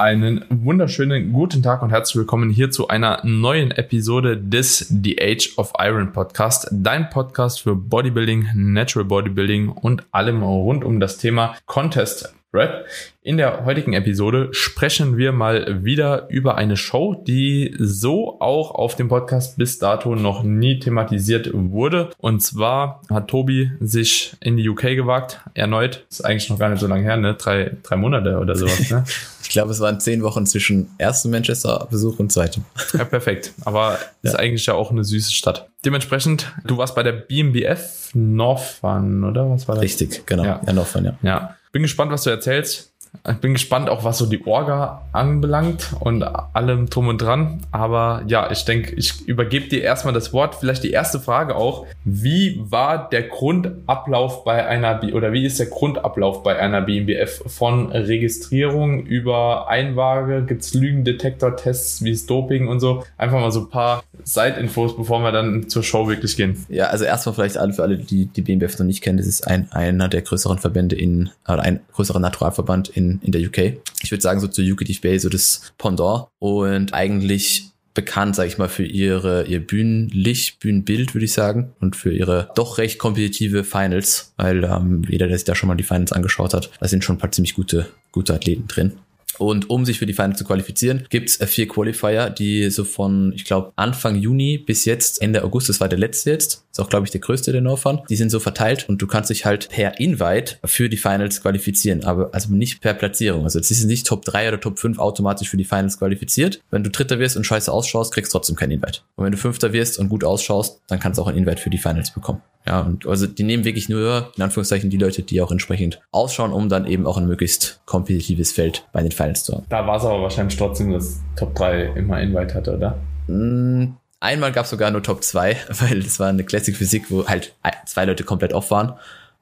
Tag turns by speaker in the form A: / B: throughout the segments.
A: Einen wunderschönen guten Tag und herzlich willkommen hier zu einer neuen Episode des The Age of Iron Podcast, dein Podcast für Bodybuilding, Natural Bodybuilding und allem rund um das Thema Contest Rap. In der heutigen Episode sprechen wir mal wieder über eine Show, die so auch auf dem Podcast bis dato noch nie thematisiert wurde. Und zwar hat Tobi sich in die UK gewagt, erneut. Ist eigentlich noch gar nicht so lange her, ne? Drei, drei Monate oder sowas, ne?
B: ich glaube, es waren zehn Wochen zwischen erstem Manchester-Besuch und zweitem.
A: Ja, perfekt. Aber ja. ist eigentlich ja auch eine süße Stadt. Dementsprechend, du warst bei der BMBF Northfun, oder? Was war das?
B: Richtig, genau.
A: Ja, ja Northfun, ja. Ja, bin gespannt, was du erzählst. Ich bin gespannt auch, was so die Orga anbelangt und allem drum und dran. Aber ja, ich denke, ich übergebe dir erstmal das Wort. Vielleicht die erste Frage auch. Wie war der Grundablauf bei einer, B oder wie ist der Grundablauf bei einer BMBF von Registrierung über Einwaage? Gibt es Lügendetektor-Tests, wie ist Doping und so? Einfach mal so ein paar Side-Infos, bevor wir dann zur Show wirklich gehen.
B: Ja, also erstmal vielleicht alle für alle, die die BMBF noch nicht kennen. Das ist ein, einer der größeren Verbände in, oder ein größerer Naturalverband in in, der UK. Ich würde sagen, so zu UKTFBA so das Pendant und eigentlich bekannt, sage ich mal, für ihre ihr Bühnenlicht, Bühnenbild, würde ich sagen, und für ihre doch recht kompetitive Finals, weil ähm, jeder, der sich da schon mal die Finals angeschaut hat, da sind schon ein paar ziemlich gute, gute Athleten drin. Und um sich für die Finals zu qualifizieren, gibt es vier Qualifier, die so von, ich glaube, Anfang Juni bis jetzt, Ende August, das war der letzte jetzt, ist auch, glaube ich, der größte der No-Fun. Die sind so verteilt und du kannst dich halt per Invite für die Finals qualifizieren, aber also nicht per Platzierung. Also es ist nicht Top 3 oder Top 5 automatisch für die Finals qualifiziert. Wenn du Dritter wirst und scheiße ausschaust, kriegst du trotzdem kein Invite. Und wenn du Fünfter wirst und gut ausschaust, dann kannst du auch ein Invite für die Finals bekommen. Ja, und also die nehmen wirklich nur, in Anführungszeichen, die Leute, die auch entsprechend ausschauen, um dann eben auch ein möglichst kompetitives Feld bei den Finals zu haben.
A: Da war es aber wahrscheinlich trotzdem, dass Top 3 immer Invite hatte, oder?
B: Mm, einmal gab es sogar nur Top 2, weil das war eine Classic Physik, wo halt zwei Leute komplett off waren.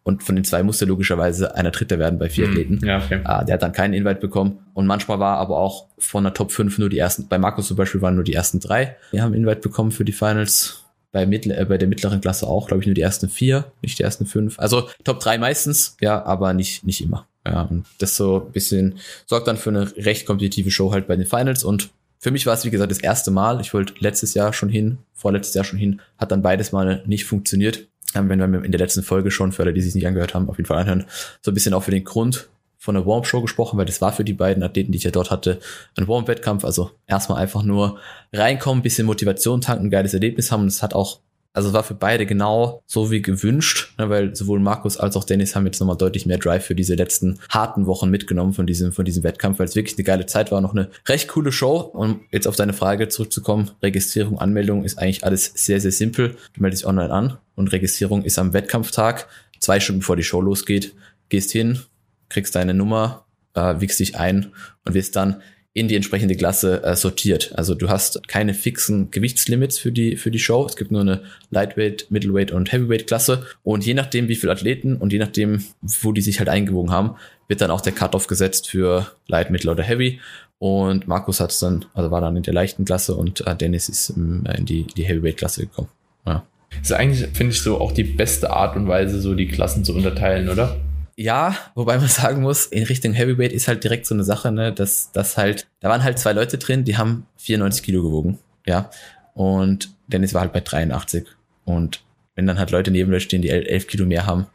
B: Und von den zwei musste logischerweise einer Dritter werden bei vier hm, Athleten. Ja, okay. Ah, der hat dann keinen Invite bekommen. Und manchmal war aber auch von der Top 5 nur die ersten, bei Markus zum Beispiel waren nur die ersten drei. Wir haben Invite bekommen für die Finals bei, mittl äh, bei der mittleren Klasse auch, glaube ich, nur die ersten vier, nicht die ersten fünf. Also Top drei meistens, ja, aber nicht, nicht immer. Ja, und das so ein bisschen sorgt dann für eine recht kompetitive Show halt bei den Finals und für mich war es, wie gesagt, das erste Mal. Ich wollte letztes Jahr schon hin, vorletztes Jahr schon hin, hat dann beides mal nicht funktioniert. Ähm, wenn wir in der letzten Folge schon, für alle, die sich nicht angehört haben, auf jeden Fall anhören, so ein bisschen auch für den Grund, von der Warm-Show gesprochen, weil das war für die beiden Athleten, die ich ja dort hatte, ein Warm-Wettkampf. Also erstmal einfach nur reinkommen, bisschen Motivation tanken, ein geiles Erlebnis haben. Und es hat auch, also war für beide genau so wie gewünscht, ne, weil sowohl Markus als auch Dennis haben jetzt nochmal deutlich mehr Drive für diese letzten harten Wochen mitgenommen von diesem, von diesem Wettkampf, weil es wirklich eine geile Zeit war, noch eine recht coole Show. Und jetzt auf deine Frage zurückzukommen, Registrierung, Anmeldung ist eigentlich alles sehr, sehr simpel. Du meldest dich online an und Registrierung ist am Wettkampftag, zwei Stunden bevor die Show losgeht, gehst hin, kriegst deine Nummer, äh, wiegst dich ein und wirst dann in die entsprechende Klasse äh, sortiert. Also du hast keine fixen Gewichtslimits für die, für die Show. Es gibt nur eine Lightweight, Middleweight und Heavyweight Klasse. Und je nachdem, wie viele Athleten und je nachdem, wo die sich halt eingewogen haben, wird dann auch der Cut-Off gesetzt für Light, Middle oder Heavy. Und Markus hat es dann, also war dann in der leichten Klasse und äh, Dennis ist ähm, in die, die Heavyweight Klasse gekommen. Ja.
A: Ist eigentlich, finde ich, so auch die beste Art und Weise, so die Klassen zu unterteilen, oder?
B: Ja, wobei man sagen muss, in Richtung Heavyweight ist halt direkt so eine Sache, ne, dass das halt, da waren halt zwei Leute drin, die haben 94 Kilo gewogen, ja, und Dennis war halt bei 83 und wenn dann halt Leute neben dir stehen, die 11 Kilo mehr haben,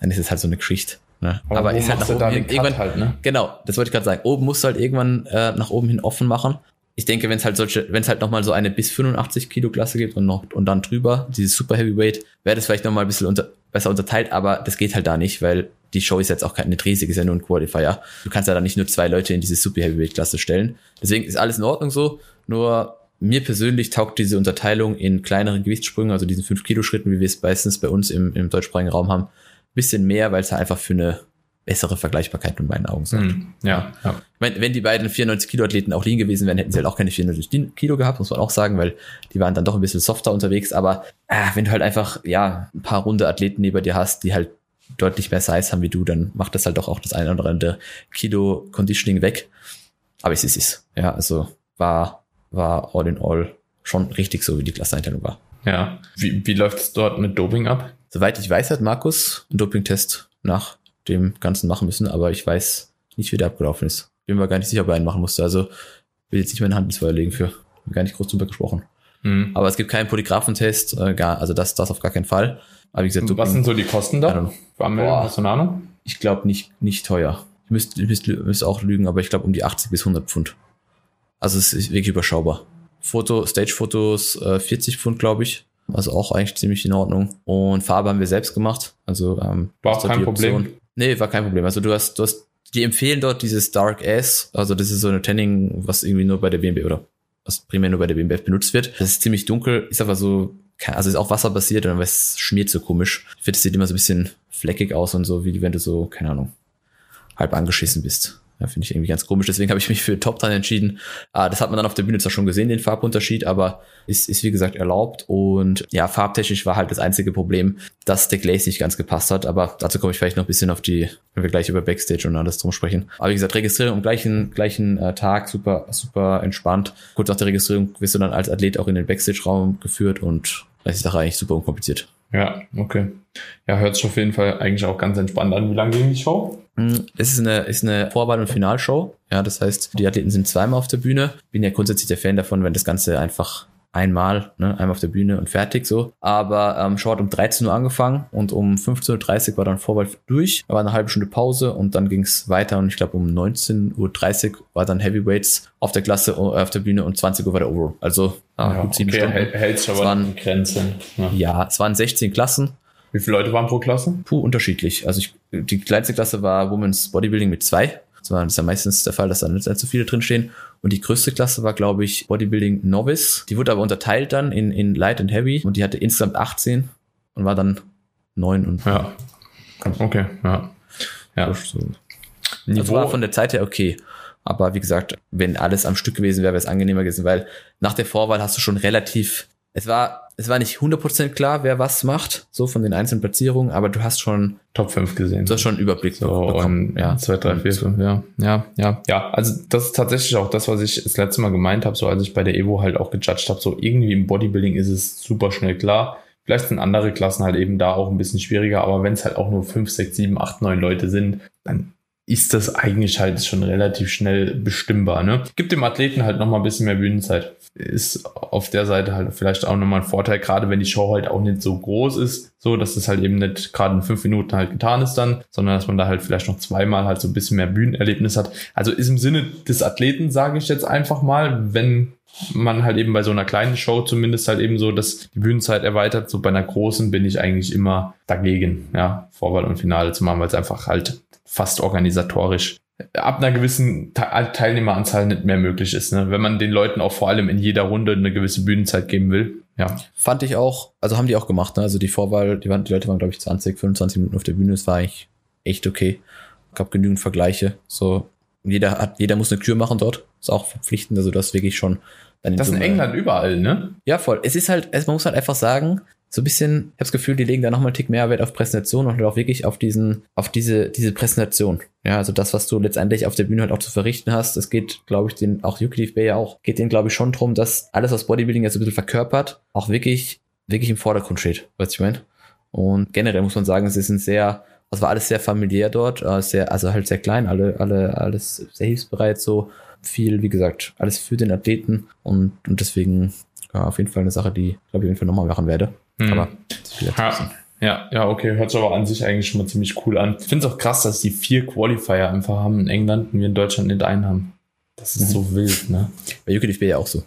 B: dann ist es halt so eine Geschichte. Ne?
A: Aber, Aber ist halt nach oben hin, irgendwann, halt, ne?
B: genau, das wollte ich gerade sagen. Oben musst du halt irgendwann äh, nach oben hin offen machen. Ich denke, wenn es halt solche, wenn es halt nochmal so eine bis 85 Kilo Klasse gibt und noch und dann drüber, dieses Super Heavyweight, wäre das vielleicht nochmal ein bisschen unter, besser unterteilt, aber das geht halt da nicht, weil die Show ist jetzt auch keine riesig, ist ja nur ein Qualifier. Du kannst ja da nicht nur zwei Leute in diese Super Heavyweight Klasse stellen. Deswegen ist alles in Ordnung so. Nur mir persönlich taugt diese Unterteilung in kleineren Gewichtssprüngen, also diesen 5 Kilo Schritten, wie wir es meistens bei uns im, im deutschsprachigen Raum haben, bisschen mehr, weil es halt einfach für eine bessere Vergleichbarkeit in meinen Augen sorgt. Mm,
A: ja, ja.
B: Ich meine, wenn die beiden 94 Kilo Athleten auch liegen gewesen wären, hätten sie halt auch keine 94 Kilo gehabt, muss man auch sagen, weil die waren dann doch ein bisschen softer unterwegs. Aber äh, wenn du halt einfach, ja, ein paar runde Athleten neben dir hast, die halt deutlich mehr Size haben wie du, dann macht das halt doch auch das eine oder andere Kilo Conditioning weg. Aber es ist es. Ja, also war, war all in all schon richtig so, wie die Klasseneinteilung war.
A: Ja. Wie, wie läuft es dort mit Doping ab?
B: Soweit ich weiß, hat Markus einen Dopingtest nach dem Ganzen machen müssen, aber ich weiß nicht, wie der abgelaufen ist. bin mir gar nicht sicher, ob er einen machen musste. Also will jetzt nicht meine Hand ins Feuer legen für. Gar nicht groß drüber gesprochen. Mhm. Aber es gibt keinen Polygraphentest, äh, gar, also das, das auf gar keinen Fall. Aber
A: wie gesagt, so, Was sind so die Kosten da?
B: Boah, hast du eine Ahnung? Ich glaube nicht, nicht teuer. Ich müsste, müsste, müsste auch lügen, aber ich glaube um die 80 bis 100 Pfund. Also es ist wirklich überschaubar. Foto, Stage-Fotos äh, 40 Pfund, glaube ich. Also auch eigentlich ziemlich in Ordnung. Und Farbe haben wir selbst gemacht. Also ähm,
A: war auch kein Problem.
B: Nee, war kein Problem. Also du hast, du hast, die empfehlen dort dieses Dark S. Also das ist so eine Tanning, was irgendwie nur bei der BMW oder was primär nur bei der BMWF benutzt wird. Das ist ziemlich dunkel, ist aber so, also ist auch wasserbasiert und es schmiert so komisch. Ich finde, es sieht immer so ein bisschen fleckig aus und so, wie wenn du so, keine Ahnung, halb angeschissen bist. Ja, finde ich irgendwie ganz komisch. Deswegen habe ich mich für Top Tan entschieden. Ah, das hat man dann auf der Bühne zwar schon gesehen, den Farbunterschied, aber ist, ist wie gesagt erlaubt. Und ja, farbtechnisch war halt das einzige Problem, dass der Glaze nicht ganz gepasst hat. Aber dazu komme ich vielleicht noch ein bisschen auf die, wenn wir gleich über Backstage und alles drum sprechen. Aber wie gesagt, Registrierung am gleichen, gleichen äh, Tag, super, super entspannt. Kurz nach der Registrierung wirst du dann als Athlet auch in den Backstage-Raum geführt und das ist doch eigentlich super unkompliziert.
A: Ja, okay. Ja, hört sich auf jeden Fall eigentlich auch ganz entspannt an. Wie lange ging die Show?
B: Es ist eine, ist eine Vorwahl- und Finalshow. Ja, das heißt, die Athleten sind zweimal auf der Bühne. Bin ja grundsätzlich der Fan davon, wenn das Ganze einfach einmal, ne, einmal auf der Bühne und fertig so. Aber ähm, Show hat um 13 Uhr angefangen und um 15.30 Uhr war dann Vorwahl durch. Da war eine halbe Stunde Pause und dann ging es weiter und ich glaube um 19.30 Uhr war dann Heavyweights auf der Klasse, äh, auf der Bühne und 20 Uhr war der Overall. Also
A: äh, ja, gut sieben okay, Stunden. Hältst aber waren, Grenzen.
B: Ja. ja, es waren 16 Klassen
A: wie viele Leute waren pro Klasse?
B: Puh, unterschiedlich. Also ich, die kleinste Klasse war Women's Bodybuilding mit zwei. Das ist ja meistens der Fall, dass da nicht so viele drinstehen. Und die größte Klasse war, glaube ich, Bodybuilding Novice. Die wurde aber unterteilt dann in, in Light und Heavy und die hatte insgesamt 18 und war dann 9 und.
A: Ja. Okay, ja.
B: Ja. So. Also war von der Zeit her okay. Aber wie gesagt, wenn alles am Stück gewesen wäre, wäre es angenehmer gewesen, weil nach der Vorwahl hast du schon relativ, es war es war nicht 100% klar, wer was macht, so von den einzelnen Platzierungen, aber du hast schon
A: Top 5 gesehen.
B: Du hast schon einen Überblick
A: so, bekommen. ja, 2, 3, 4, 5, ja. Ja, ja, ja. Also das ist tatsächlich auch das, was ich das letzte Mal gemeint habe, so als ich bei der Evo halt auch gejudged habe, so irgendwie im Bodybuilding ist es super schnell klar. Vielleicht sind andere Klassen halt eben da auch ein bisschen schwieriger, aber wenn es halt auch nur 5, 6, 7, 8, 9 Leute sind, dann ist das eigentlich halt schon relativ schnell bestimmbar. Ne? Gibt dem Athleten halt nochmal ein bisschen mehr Bühnenzeit. Ist auf der Seite halt vielleicht auch nochmal ein Vorteil, gerade wenn die Show halt auch nicht so groß ist, so dass das halt eben nicht gerade in fünf Minuten halt getan ist dann, sondern dass man da halt vielleicht noch zweimal halt so ein bisschen mehr Bühnenerlebnis hat. Also ist im Sinne des Athleten, sage ich jetzt einfach mal, wenn man halt eben bei so einer kleinen Show zumindest halt eben so, dass die Bühnenzeit erweitert. So bei einer großen bin ich eigentlich immer dagegen, ja, Vorwahl und Finale zu machen, weil es einfach halt fast organisatorisch ab einer gewissen Teilnehmeranzahl nicht mehr möglich ist, ne? wenn man den Leuten auch vor allem in jeder Runde eine gewisse Bühnenzeit geben will. Ja.
B: Fand ich auch, also haben die auch gemacht, ne? also die Vorwahl, die, waren, die Leute waren glaube ich 20, 25 Minuten auf der Bühne, das war eigentlich echt okay. Gab genügend Vergleiche, so jeder hat, jeder muss eine Kür machen dort, ist auch verpflichtend, also das wirklich schon.
A: das ist in England überall, ne?
B: Ja, voll. Es ist halt, man muss halt einfach sagen, so ein bisschen, ich habe das Gefühl, die legen da nochmal einen Tick mehr Wert auf Präsentation und auch wirklich auf diesen, auf diese, diese Präsentation. Ja, also das, was du letztendlich auf der Bühne halt auch zu verrichten hast, es geht, glaube ich, den, auch Yuki Bay ja auch, geht denen, glaube ich, schon drum, dass alles, was Bodybuilding jetzt ein bisschen verkörpert, auch wirklich, wirklich im Vordergrund steht, weißt du, ich meine? Und generell muss man sagen, ist ein sehr, es war alles sehr familiär dort, äh, sehr, also halt sehr klein, alle, alle, alles sehr hilfsbereit, so viel, wie gesagt, alles für den Athleten und, und deswegen ja, auf jeden Fall eine Sache, die, glaube ich, auf jeden Fall nochmal machen werde. Hm. Aber
A: ja, ja, ja, okay, hört sich aber an sich eigentlich schon mal ziemlich cool an. Ich finde es auch krass, dass die vier Qualifier einfach haben in England und wir in Deutschland nicht einen haben. Das ist mhm. so wild, ne?
B: Bei wäre ja auch so.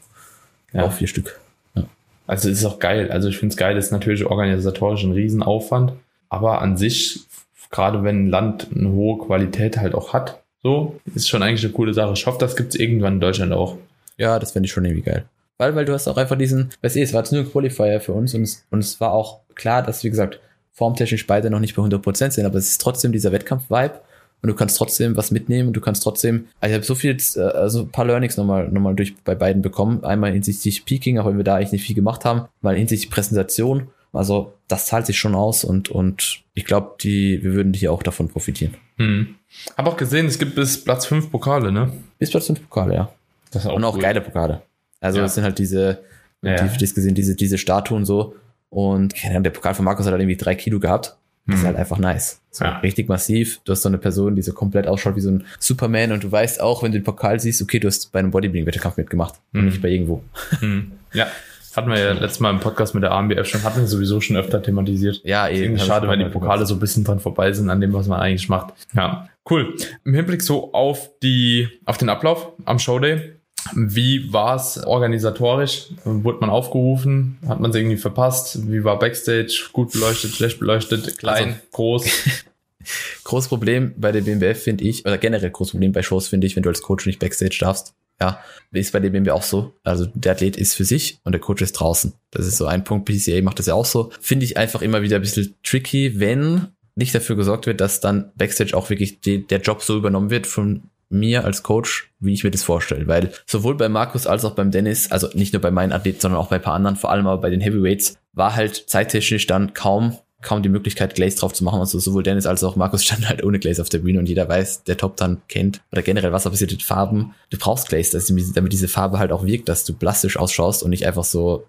B: Ja. Auch vier Stück. Ja.
A: Also ist auch geil. Also ich finde es geil, das ist natürlich organisatorisch ein Riesenaufwand, aber an sich, gerade wenn ein Land eine hohe Qualität halt auch hat, so, ist schon eigentlich eine coole Sache. Ich hoffe, das gibt es irgendwann in Deutschland auch.
B: Ja, das fände ich schon irgendwie geil. Weil, weil du hast auch einfach diesen, weißt du, es war jetzt nur ein Qualifier für uns und es, und es war auch klar, dass, wie gesagt, formtechnisch beide noch nicht bei 100% sind, aber es ist trotzdem dieser Wettkampf-Vibe und du kannst trotzdem was mitnehmen und du kannst trotzdem, also ich habe so viel, äh, also ein paar Learnings nochmal, nochmal durch bei beiden bekommen. Einmal hinsichtlich Peaking, auch wenn wir da eigentlich nicht viel gemacht haben, mal hinsichtlich Präsentation. Also das zahlt sich schon aus und, und ich glaube, die, wir würden hier auch davon profitieren.
A: Hm. Hab auch gesehen, es gibt bis Platz 5 Pokale, ne?
B: Bis Platz 5 Pokale, ja.
A: Das ist auch
B: und auch cool. geile Pokale. Also ja. das sind halt diese, ja. die, die gesehen, diese, diese Statuen so. Und der Pokal von Markus hat halt irgendwie drei Kilo gehabt. Das mhm. ist halt einfach nice. So ja. richtig massiv. Du hast so eine Person, die so komplett ausschaut wie so ein Superman und du weißt auch, wenn du den Pokal siehst, okay, du hast bei einem Bodybuilding-Wettkampf mitgemacht mhm. und nicht bei irgendwo.
A: Mhm. Ja. Hatten wir ja letztes Mal im Podcast mit der AMBF schon, hatten wir sowieso schon öfter thematisiert.
B: Ja,
A: eben. Schade, wenn die Pokale so ein bisschen dran vorbei sind an dem, was man eigentlich macht. Ja, cool. Im Hinblick so auf die, auf den Ablauf am Showday. Wie war es organisatorisch? Wurde man aufgerufen? Hat man es irgendwie verpasst? Wie war Backstage? Gut beleuchtet, schlecht beleuchtet, klein, also, groß?
B: großes Problem bei der BMBF finde ich, oder generell großes Problem bei Shows finde ich, wenn du als Coach nicht Backstage darfst. Ja, ist bei dem BMW auch so. Also der Athlet ist für sich und der Coach ist draußen. Das ist so ein Punkt. PCA macht das ja auch so. Finde ich einfach immer wieder ein bisschen tricky, wenn nicht dafür gesorgt wird, dass dann Backstage auch wirklich die, der Job so übernommen wird von mir als Coach, wie ich mir das vorstelle. Weil sowohl bei Markus als auch beim Dennis, also nicht nur bei meinen Athleten, sondern auch bei ein paar anderen, vor allem aber bei den Heavyweights, war halt zeittechnisch dann kaum kaum die Möglichkeit, Glaze drauf zu machen. Also sowohl Dennis als auch Markus standen halt ohne Glaze auf der Bühne und jeder weiß, der Top dann kennt oder generell was passiert mit Farben. Du brauchst Glaze, damit diese Farbe halt auch wirkt, dass du plastisch ausschaust und nicht einfach so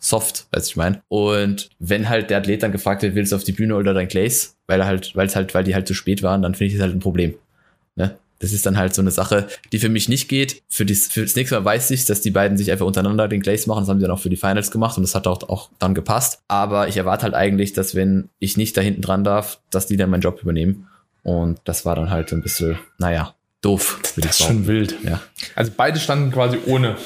B: soft, weiß ich mein. Und wenn halt der Athlet dann gefragt wird, willst du auf die Bühne oder dein Glaze, weil er halt, weil es halt, weil die halt zu spät waren, dann finde ich das halt ein Problem. Ne? Das ist dann halt so eine Sache, die für mich nicht geht. Für, dies, für das nächste Mal weiß ich, dass die beiden sich einfach untereinander den Glaze machen. Das haben sie dann auch für die Finals gemacht und das hat auch, auch dann gepasst. Aber ich erwarte halt eigentlich, dass wenn ich nicht da hinten dran darf, dass die dann meinen Job übernehmen. Und das war dann halt ein bisschen, naja, doof.
A: Das ist schon wild.
B: Ja.
A: Also beide standen quasi ohne.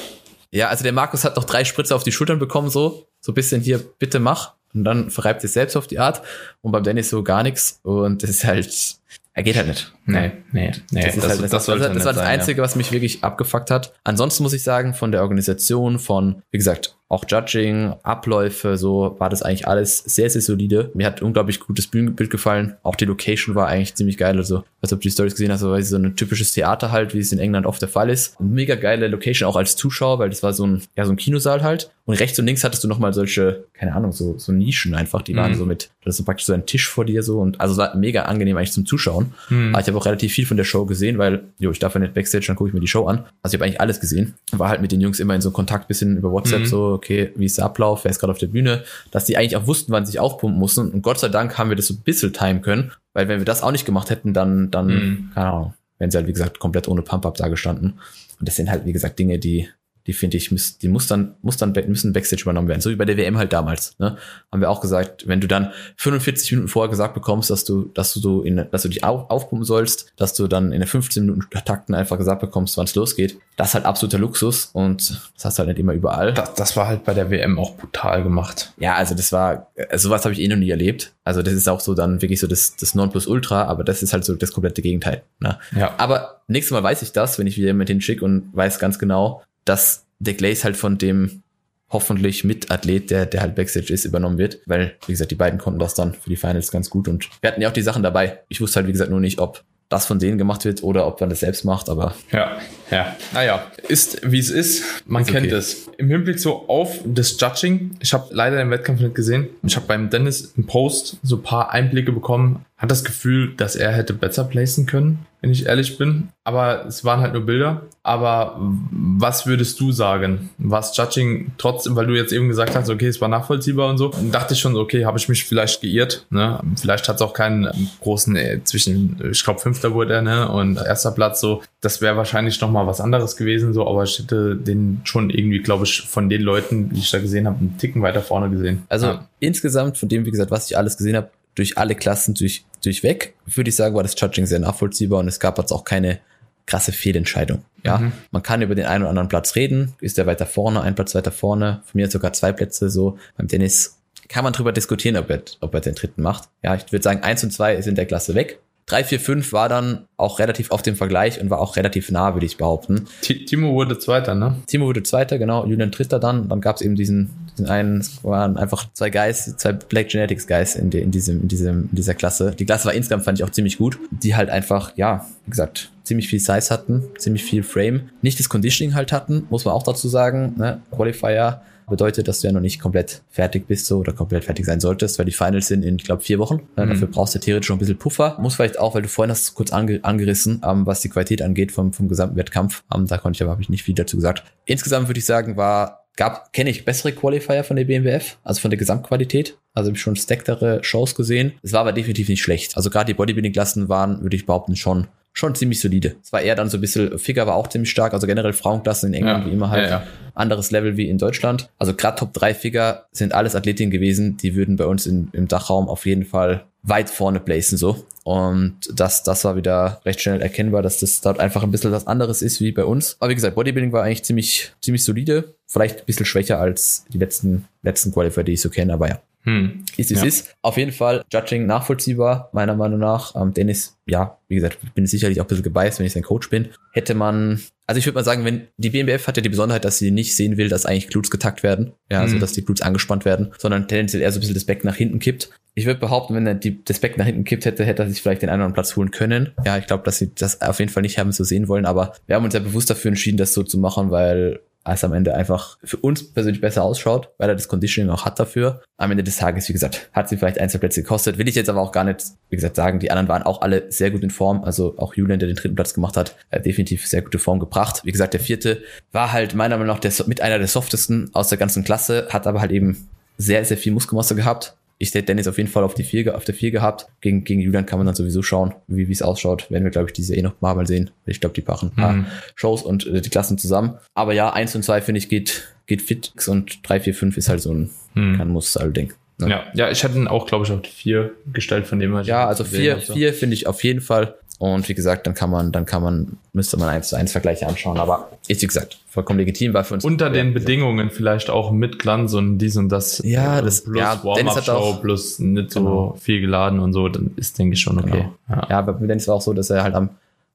B: Ja, also der Markus hat noch drei Spritze auf die Schultern bekommen, so. So ein bisschen hier, bitte mach. Und dann verreibt es selbst auf die Art. Und beim Dennis so gar nichts. Und das ist halt, er geht halt nicht.
A: Nee, nee, nee.
B: Das, ist das, halt, das, das, das, das war das Einzige, ja. was mich wirklich abgefuckt hat. Ansonsten muss ich sagen, von der Organisation, von, wie gesagt, auch Judging, Abläufe, so war das eigentlich alles sehr, sehr solide. Mir hat unglaublich gutes Bühnenbild gefallen. Auch die Location war eigentlich ziemlich geil. Also, als ob du die Stories gesehen hast, aber so ein typisches Theater halt, wie es in England oft der Fall ist. Mega geile Location auch als Zuschauer, weil das war so ein, ja, so ein Kinosaal halt. Und rechts und links hattest du nochmal solche, keine Ahnung, so, so Nischen einfach, die mhm. waren so mit, das ist praktisch so ein Tisch vor dir so und also es war mega angenehm eigentlich zum Zuschauen. Mhm. Aber ich habe auch relativ viel von der Show gesehen, weil, jo, ich darf ja nicht Backstage, dann gucke ich mir die Show an. Also ich habe eigentlich alles gesehen. War halt mit den Jungs immer in so Kontakt bisschen über WhatsApp, mhm. so, okay, wie ist der Ablauf, wer ist gerade auf der Bühne, dass die eigentlich auch wussten, wann sie sich aufpumpen mussten. Und Gott sei Dank haben wir das so ein bisschen timen können, weil wenn wir das auch nicht gemacht hätten, dann, dann, mhm. keine Ahnung, wären sie halt, wie gesagt, komplett ohne Pump-Up da gestanden. Und das sind halt, wie gesagt, Dinge, die, die finde ich, müssen, die muss dann, muss dann, müssen Backstage übernommen werden. So wie bei der WM halt damals, ne? Haben wir auch gesagt, wenn du dann 45 Minuten vorher gesagt bekommst, dass du, dass du so in, dass du dich auf, aufpumpen sollst, dass du dann in den 15 Minuten Takten einfach gesagt bekommst, wann es losgeht. Das ist halt absoluter Luxus und das hast du halt nicht immer überall.
A: Das, das war halt bei der WM auch brutal gemacht.
B: Ja, also das war, also sowas habe ich eh noch nie erlebt. Also das ist auch so dann wirklich so das, das Nonplusultra, aber das ist halt so das komplette Gegenteil. Ne?
A: Ja.
B: Aber nächstes Mal weiß ich das, wenn ich wieder mit hinschicke und weiß ganz genau, dass der Glaze halt von dem hoffentlich mit Athlet, der, der halt Backstage ist, übernommen wird. Weil, wie gesagt, die beiden konnten das dann für die Finals ganz gut und wir hatten ja auch die Sachen dabei. Ich wusste halt, wie gesagt, nur nicht, ob das von denen gemacht wird oder ob man das selbst macht, aber.
A: Ja, ja. Naja, ist wie es ist. Man ist kennt okay. es. Im Hinblick so auf das Judging, ich habe leider den Wettkampf nicht gesehen. Ich habe beim Dennis im Post so ein paar Einblicke bekommen. Hat das Gefühl, dass er hätte besser placen können wenn ich ehrlich bin. Aber es waren halt nur Bilder. Aber was würdest du sagen? Was Judging trotzdem, weil du jetzt eben gesagt hast, okay, es war nachvollziehbar und so, dachte ich schon, okay, habe ich mich vielleicht geirrt. Ne? Vielleicht hat es auch keinen großen äh, zwischen, ich glaube, fünfter wurde er, ne? Und erster Platz so. Das wäre wahrscheinlich nochmal was anderes gewesen, so, aber ich hätte den schon irgendwie, glaube ich, von den Leuten, die ich da gesehen habe, einen Ticken weiter vorne gesehen.
B: Also ja. insgesamt, von dem, wie gesagt, was ich alles gesehen habe, durch alle Klassen durch, durchweg, würde ich sagen, war das Judging sehr nachvollziehbar und es gab jetzt auch keine krasse Fehlentscheidung. Ja, mhm. man kann über den einen oder anderen Platz reden. Ist der weiter vorne, ein Platz weiter vorne? Von mir sogar zwei Plätze so. Beim Tennis kann man drüber diskutieren, ob er, ob er den dritten macht. Ja, ich würde sagen, eins und zwei ist in der Klasse weg. 3, 4, 5 war dann auch relativ auf dem Vergleich und war auch relativ nah, würde ich behaupten.
A: Timo wurde Zweiter, ne?
B: Timo wurde Zweiter, genau. Julian Trister dann. Dann gab es eben diesen, diesen einen, waren einfach zwei Guys, zwei Black Genetics Guys in, in, diesem, in, diesem, in dieser Klasse. Die Klasse war insgesamt, fand ich auch ziemlich gut. Die halt einfach, ja, wie gesagt, ziemlich viel Size hatten, ziemlich viel Frame. Nicht das Conditioning halt hatten, muss man auch dazu sagen. Ne? Qualifier bedeutet, dass du ja noch nicht komplett fertig bist so oder komplett fertig sein solltest, weil die Finals sind in, ich glaube, vier Wochen. Mhm. Dafür brauchst du theoretisch schon ein bisschen Puffer. Muss vielleicht auch, weil du vorhin hast kurz ange angerissen, ähm, was die Qualität angeht vom, vom gesamten Wettkampf. Ähm, da konnte ich aber, habe ich nicht viel dazu gesagt. Insgesamt würde ich sagen, war gab, kenne ich bessere Qualifier von der BMWF, also von der Gesamtqualität. Also habe ich schon stacktere Shows gesehen. Es war aber definitiv nicht schlecht. Also gerade die Bodybuilding-Klassen waren, würde ich behaupten, schon schon ziemlich solide. Es war eher dann so ein bisschen, Figure war auch ziemlich stark, also generell Frauenklassen in England ja, wie immer halt ja, ja. anderes Level wie in Deutschland. Also gerade Top 3 Figure sind alles Athletinnen gewesen, die würden bei uns in, im Dachraum auf jeden Fall weit vorne placen so. Und das, das war wieder recht schnell erkennbar, dass das dort einfach ein bisschen was anderes ist wie bei uns. Aber wie gesagt, Bodybuilding war eigentlich ziemlich, ziemlich solide. Vielleicht ein bisschen schwächer als die letzten, letzten Qualifier, die ich so kenne, aber ja. Hm. Ist, ist, ja. ist. Auf jeden Fall Judging nachvollziehbar, meiner Meinung nach. Ähm, Dennis, ja, wie gesagt, bin sicherlich auch ein bisschen gebiased, wenn ich sein Coach bin. Hätte man, also ich würde mal sagen, wenn die BMBF hat ja die Besonderheit, dass sie nicht sehen will, dass eigentlich Glutes getackt werden. Ja, also hm. dass die Glutes angespannt werden, sondern tendenziell eher so ein bisschen das Becken nach hinten kippt. Ich würde behaupten, wenn er die, das Becken nach hinten kippt hätte, hätte er sich vielleicht den einen oder anderen Platz holen können. Ja, ich glaube, dass sie das auf jeden Fall nicht haben so sehen wollen, aber wir haben uns ja bewusst dafür entschieden, das so zu machen, weil als am Ende einfach für uns persönlich besser ausschaut, weil er das Conditioning auch hat dafür. Am Ende des Tages, wie gesagt, hat sie vielleicht ein, zwei Plätze gekostet. Will ich jetzt aber auch gar nicht, wie gesagt, sagen. Die anderen waren auch alle sehr gut in Form. Also auch Julian, der den dritten Platz gemacht hat, hat definitiv sehr gute Form gebracht. Wie gesagt, der vierte war halt meiner Meinung nach der, mit einer der softesten aus der ganzen Klasse, hat aber halt eben sehr, sehr viel Muskelmasse gehabt ich hätte Dennis auf jeden Fall auf die vier, auf der vier gehabt. Gegen, gegen Julian kann man dann sowieso schauen, wie es ausschaut. Werden wir, glaube ich, diese eh noch mal, sehen. Ich glaube, die machen ein paar mhm. Shows und äh, die Klassen zusammen. Aber ja, eins und zwei finde ich geht, geht fit und drei, vier, fünf ist halt so ein mhm. kein Muss-Ding.
A: Ne? Ja, ja, ich hätte ihn auch, glaube ich, auf vier gestellt, von dem.
B: Ja, also vier, vier finde ich auf jeden Fall. Und wie gesagt, dann kann man, dann kann man, müsste man eins zu eins Vergleiche anschauen. Aber ist wie gesagt vollkommen legitim, war für uns.
A: Unter den Bedingungen vielleicht auch mit Glanz und dies und das.
B: Ja, das
A: plus
B: ja,
A: Warm-Up-Show plus nicht so genau. viel geladen und so, dann ist, denke ich, schon okay. Genau.
B: Ja. ja, aber Dennis war auch so, dass er halt am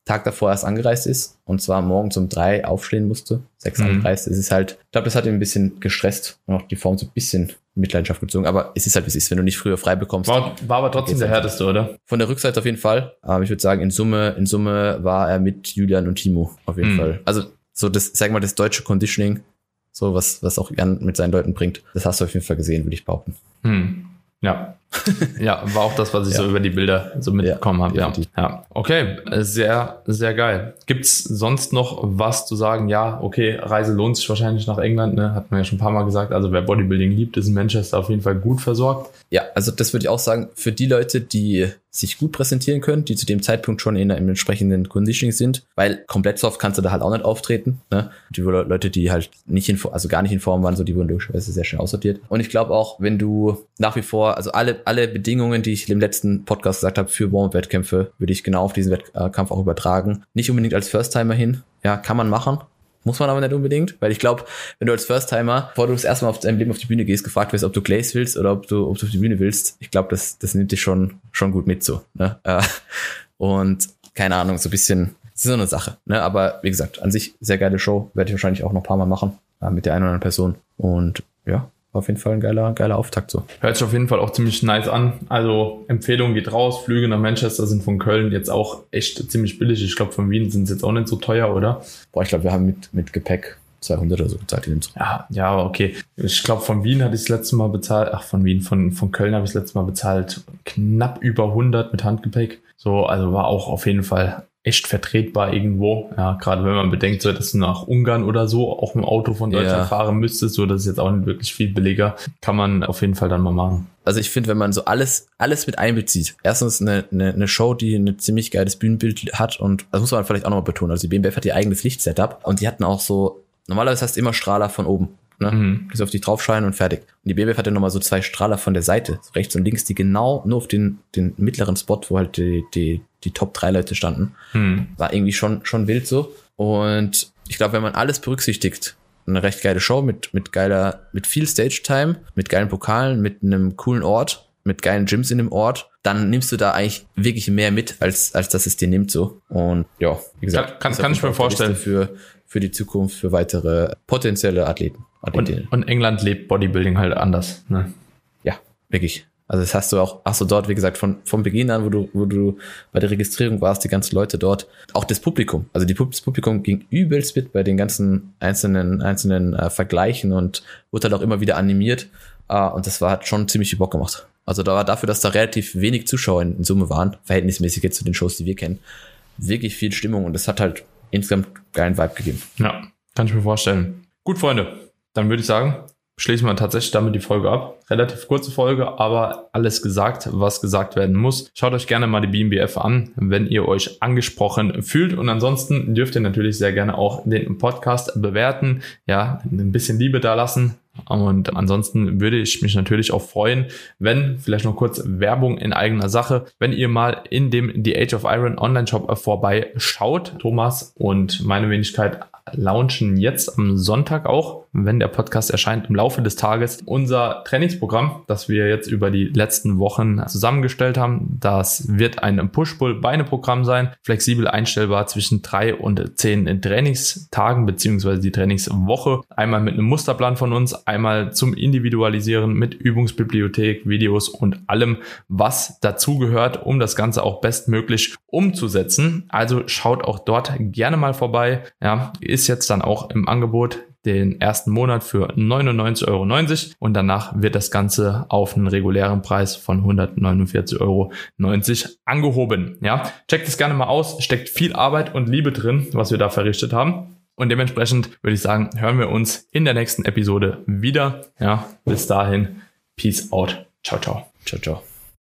B: Tag davor erst angereist ist und zwar morgens um drei aufstehen musste, sechs mhm. angereist. Es ist halt, ich glaube, das hat ihn ein bisschen gestresst und auch die Form so ein bisschen Mitleidenschaft gezogen. Aber es ist halt, wie es ist, wenn du nicht früher frei bekommst.
A: War, war aber trotzdem der halt härteste, oder?
B: Von der Rückseite auf jeden Fall. Aber ich würde sagen, in Summe, in Summe war er mit Julian und Timo auf jeden mhm. Fall. Also so das, sag mal, das deutsche Conditioning, so was, was auch Jan mit seinen Leuten bringt, das hast du auf jeden Fall gesehen, würde ich behaupten.
A: Mhm. Ja. Ja, war auch das, was ich ja. so über die Bilder so mitbekommen ja, habe. Ja. ja, okay, sehr, sehr geil. Gibt's sonst noch was zu sagen? Ja, okay, Reise lohnt sich wahrscheinlich nach England, ne? Hat man ja schon ein paar Mal gesagt. Also wer Bodybuilding liebt, ist in Manchester auf jeden Fall gut versorgt.
B: Ja, also das würde ich auch sagen, für die Leute, die sich gut präsentieren können, die zu dem Zeitpunkt schon in einem entsprechenden Conditioning sind, weil komplett soft kannst du da halt auch nicht auftreten. Ne? Die Leute, die halt nicht in, also gar nicht in Form waren, so die wurden logischerweise sehr schnell aussortiert. Und ich glaube auch, wenn du nach wie vor, also alle, alle Bedingungen, die ich im letzten Podcast gesagt habe für Warm-Wettkämpfe, würde ich genau auf diesen Wettkampf auch übertragen. Nicht unbedingt als First-Timer hin. Ja, kann man machen. Muss man aber nicht unbedingt, weil ich glaube, wenn du als First-Timer, bevor du das erste Mal auf deinem Leben auf die Bühne gehst, gefragt wirst, ob du Glaze willst oder ob du, ob du auf die Bühne willst, ich glaube, das, das nimmt dich schon, schon gut mit so. Ne? Äh, und keine Ahnung, so ein bisschen, das ist so eine Sache. Ne? Aber wie gesagt, an sich sehr geile Show, werde ich wahrscheinlich auch noch ein paar Mal machen äh, mit der einen oder anderen Person. Und ja, auf jeden Fall ein geiler, geiler Auftakt so.
A: Hört sich auf jeden Fall auch ziemlich nice an. Also Empfehlung geht raus. Flüge nach Manchester sind von Köln jetzt auch echt ziemlich billig. Ich glaube, von Wien sind es jetzt auch nicht so teuer, oder?
B: Boah, ich glaube, wir haben mit, mit Gepäck 200 oder so bezahlt.
A: Ja, ja, okay. Ich glaube, von Wien hatte ich das letzte Mal bezahlt, ach, von Wien, von, von Köln habe ich das letzte Mal bezahlt, knapp über 100 mit Handgepäck. So, also war auch auf jeden Fall echt vertretbar irgendwo. Ja, gerade wenn man bedenkt, so, dass du nach Ungarn oder so auch im Auto von Deutschland ja. fahren müsstest, so das ist jetzt auch nicht wirklich viel billiger, kann man auf jeden Fall dann mal machen.
B: Also ich finde, wenn man so alles, alles mit einbezieht, erstens eine, eine, eine Show, die ein ziemlich geiles Bühnenbild hat und das muss man vielleicht auch nochmal betonen. Also die BMBF hat ihr eigenes Lichtsetup und die hatten auch so, normalerweise hast du immer Strahler von oben. Ne? Mhm. Die auf dich draufscheinen und fertig. Und die BBF hatte nochmal so zwei Strahler von der Seite, so rechts und links, die genau nur auf den, den mittleren Spot, wo halt die, die, die Top 3 Leute standen. Mhm. War irgendwie schon, schon wild so. Und ich glaube, wenn man alles berücksichtigt, eine recht geile Show mit, mit geiler, mit viel Stage-Time, mit geilen Pokalen, mit einem coolen Ort, mit geilen Gyms in dem Ort, dann nimmst du da eigentlich wirklich mehr mit, als, als dass es dir nimmt so. Und ja,
A: wie gesagt, kann, kann, kann ich mir vorstellen.
B: Für, für die Zukunft, für weitere potenzielle Athleten.
A: Und, und, England lebt Bodybuilding halt anders. Ne?
B: Ja, wirklich. Also das hast du auch, hast du dort, wie gesagt, von, von Beginn an, wo du, wo du bei der Registrierung warst, die ganzen Leute dort, auch das Publikum. Also die, das Publikum ging übelst mit bei den ganzen einzelnen, einzelnen äh, Vergleichen und wurde halt auch immer wieder animiert. Äh, und das war, hat schon ziemlich viel Bock gemacht. Also da war dafür, dass da relativ wenig Zuschauer in, Summe waren, verhältnismäßig jetzt zu den Shows, die wir kennen, wirklich viel Stimmung und das hat halt insgesamt geilen Vibe gegeben.
A: Ja, kann ich mir vorstellen. Gut, Freunde. dann würde ich sagen, schließen wir tatsächlich damit die Folge ab. Relativ kurze Folge, aber alles gesagt, was gesagt werden muss. Schaut euch gerne mal die BMBF an, wenn ihr euch angesprochen fühlt. Und ansonsten dürft ihr natürlich sehr gerne auch den Podcast bewerten. Ja, ein bisschen Liebe da lassen. Und ansonsten würde ich mich natürlich auch freuen, wenn, vielleicht noch kurz Werbung in eigener Sache, wenn ihr mal in dem The Age of Iron Online Shop vorbeischaut. Thomas und meine Wenigkeit launchen jetzt am Sonntag auch, wenn der Podcast erscheint, im Laufe des Tages unser Trainingsprogramm, das wir jetzt über die letzten Wochen zusammengestellt haben. Das wird ein Push-Pull-Beine-Programm sein, flexibel einstellbar zwischen drei und zehn Trainingstagen beziehungsweise die Trainingswoche. Einmal mit einem Musterplan von uns, einmal zum Individualisieren mit Übungsbibliothek, Videos und allem, was dazugehört, um das Ganze auch bestmöglich umzusetzen. Also schaut auch dort gerne mal vorbei. Ja, ist jetzt dann auch im Angebot den ersten Monat für 99,90 Euro und danach wird das Ganze auf einen regulären Preis von 149,90 Euro angehoben. Ja, checkt es gerne mal aus, steckt viel Arbeit und Liebe drin, was wir da verrichtet haben. Und dementsprechend würde ich sagen, hören wir uns in der nächsten Episode wieder. Ja, bis dahin, Peace out. Ciao, ciao. Ciao, ciao.